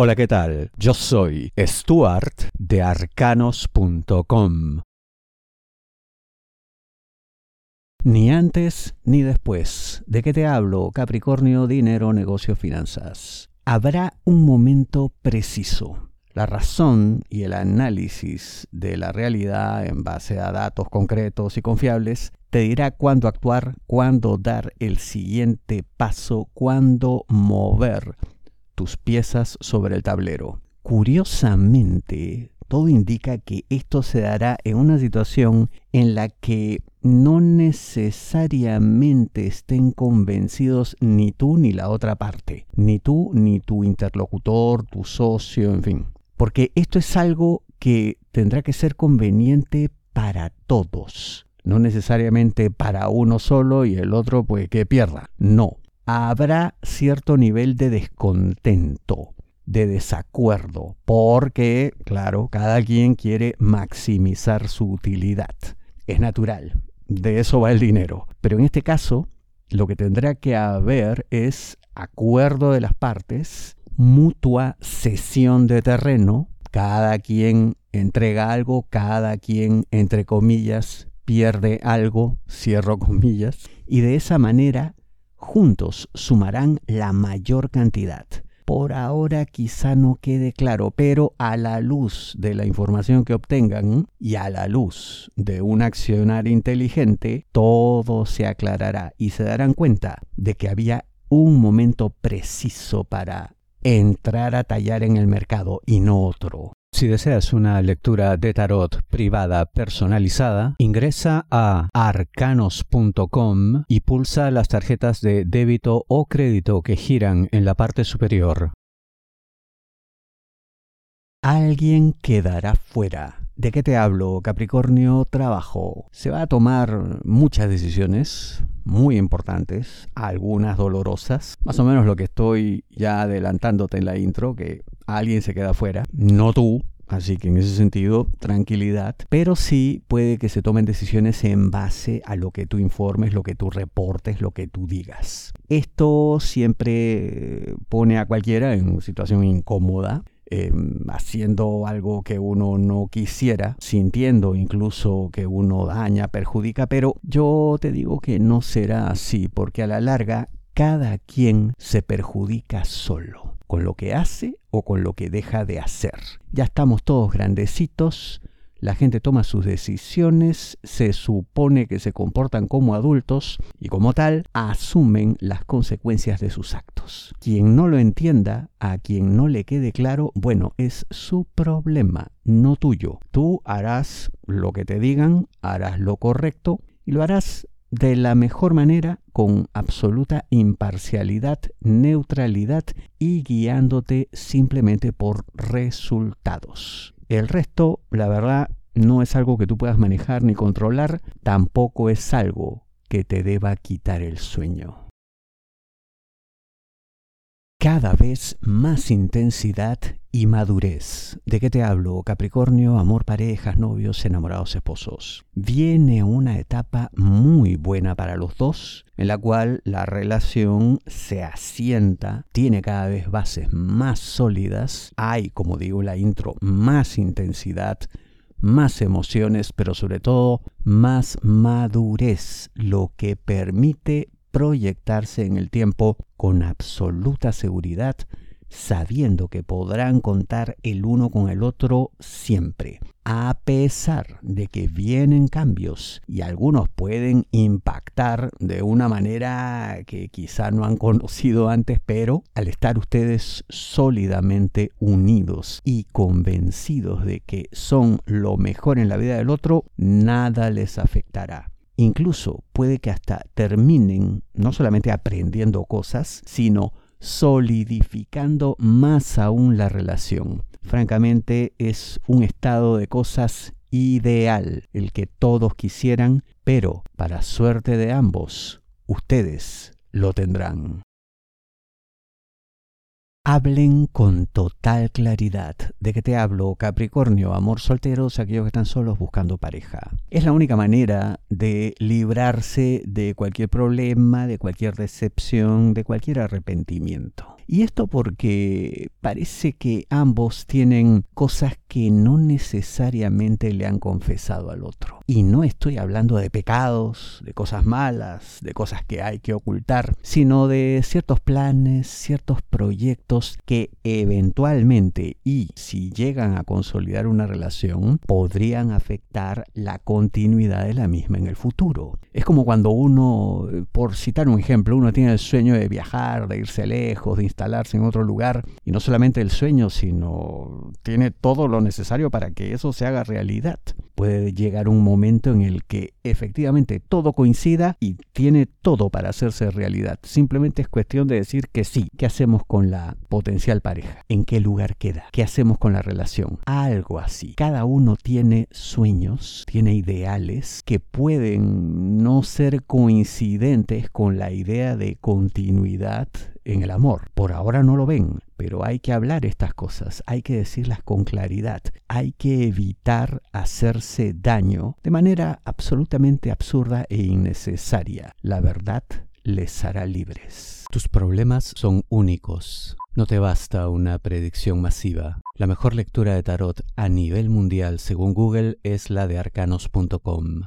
Hola, ¿qué tal? Yo soy Stuart de arcanos.com. Ni antes ni después. ¿De qué te hablo? Capricornio, dinero, negocio, finanzas. Habrá un momento preciso. La razón y el análisis de la realidad en base a datos concretos y confiables te dirá cuándo actuar, cuándo dar el siguiente paso, cuándo mover tus piezas sobre el tablero. Curiosamente, todo indica que esto se dará en una situación en la que no necesariamente estén convencidos ni tú ni la otra parte, ni tú ni tu interlocutor, tu socio, en fin. Porque esto es algo que tendrá que ser conveniente para todos, no necesariamente para uno solo y el otro pues que pierda. No, habrá cierto nivel de descontento, de desacuerdo, porque, claro, cada quien quiere maximizar su utilidad. Es natural, de eso va el dinero. Pero en este caso, lo que tendrá que haber es acuerdo de las partes, mutua cesión de terreno, cada quien entrega algo, cada quien, entre comillas, pierde algo, cierro comillas, y de esa manera juntos sumarán la mayor cantidad. Por ahora quizá no quede claro, pero a la luz de la información que obtengan y a la luz de un accionar inteligente, todo se aclarará y se darán cuenta de que había un momento preciso para entrar a tallar en el mercado y no otro. Si deseas una lectura de tarot privada personalizada, ingresa a arcanos.com y pulsa las tarjetas de débito o crédito que giran en la parte superior. Alguien quedará fuera. ¿De qué te hablo, Capricornio? Trabajo. Se va a tomar muchas decisiones muy importantes, algunas dolorosas. Más o menos lo que estoy ya adelantándote en la intro, que alguien se queda fuera, no tú, Así que en ese sentido, tranquilidad. Pero sí puede que se tomen decisiones en base a lo que tú informes, lo que tú reportes, lo que tú digas. Esto siempre pone a cualquiera en una situación incómoda. Em, haciendo algo que uno no quisiera, sintiendo incluso que uno daña, perjudica, pero yo te digo que no será así, porque a la larga cada quien se perjudica solo con lo que hace o con lo que deja de hacer. Ya estamos todos grandecitos, la gente toma sus decisiones, se supone que se comportan como adultos y como tal asumen las consecuencias de sus actos. Quien no lo entienda, a quien no le quede claro, bueno, es su problema, no tuyo. Tú harás lo que te digan, harás lo correcto y lo harás de la mejor manera, con absoluta imparcialidad, neutralidad y guiándote simplemente por resultados. El resto, la verdad, no es algo que tú puedas manejar ni controlar, tampoco es algo que te deba quitar el sueño cada vez más intensidad y madurez. ¿De qué te hablo? Capricornio, amor, parejas, novios, enamorados, esposos. Viene una etapa muy buena para los dos, en la cual la relación se asienta, tiene cada vez bases más sólidas, hay, como digo la intro, más intensidad, más emociones, pero sobre todo más madurez, lo que permite proyectarse en el tiempo con absoluta seguridad, sabiendo que podrán contar el uno con el otro siempre, a pesar de que vienen cambios y algunos pueden impactar de una manera que quizá no han conocido antes, pero al estar ustedes sólidamente unidos y convencidos de que son lo mejor en la vida del otro, nada les afectará. Incluso puede que hasta terminen no solamente aprendiendo cosas, sino solidificando más aún la relación. Francamente es un estado de cosas ideal el que todos quisieran, pero para suerte de ambos, ustedes lo tendrán. Hablen con total claridad. ¿De qué te hablo? Capricornio, amor solteros, aquellos que están solos buscando pareja. Es la única manera de librarse de cualquier problema, de cualquier decepción, de cualquier arrepentimiento. Y esto porque parece que ambos tienen cosas que no necesariamente le han confesado al otro. Y no estoy hablando de pecados, de cosas malas, de cosas que hay que ocultar, sino de ciertos planes, ciertos proyectos que eventualmente y si llegan a consolidar una relación podrían afectar la continuidad de la misma en el futuro. Es como cuando uno, por citar un ejemplo, uno tiene el sueño de viajar, de irse lejos, de instalarse en otro lugar, y no solamente el sueño, sino tiene todo lo necesario para que eso se haga realidad. Puede llegar un momento en el que efectivamente todo coincida y tiene todo para hacerse realidad. Simplemente es cuestión de decir que sí. ¿Qué hacemos con la potencial pareja? ¿En qué lugar queda? ¿Qué hacemos con la relación? Algo así. Cada uno tiene sueños, tiene ideales que pueden no ser coincidentes con la idea de continuidad en el amor. Por ahora no lo ven, pero hay que hablar estas cosas, hay que decirlas con claridad, hay que evitar hacerse daño de manera absolutamente absurda e innecesaria. La verdad les hará libres. Tus problemas son únicos. No te basta una predicción masiva. La mejor lectura de tarot a nivel mundial según Google es la de arcanos.com.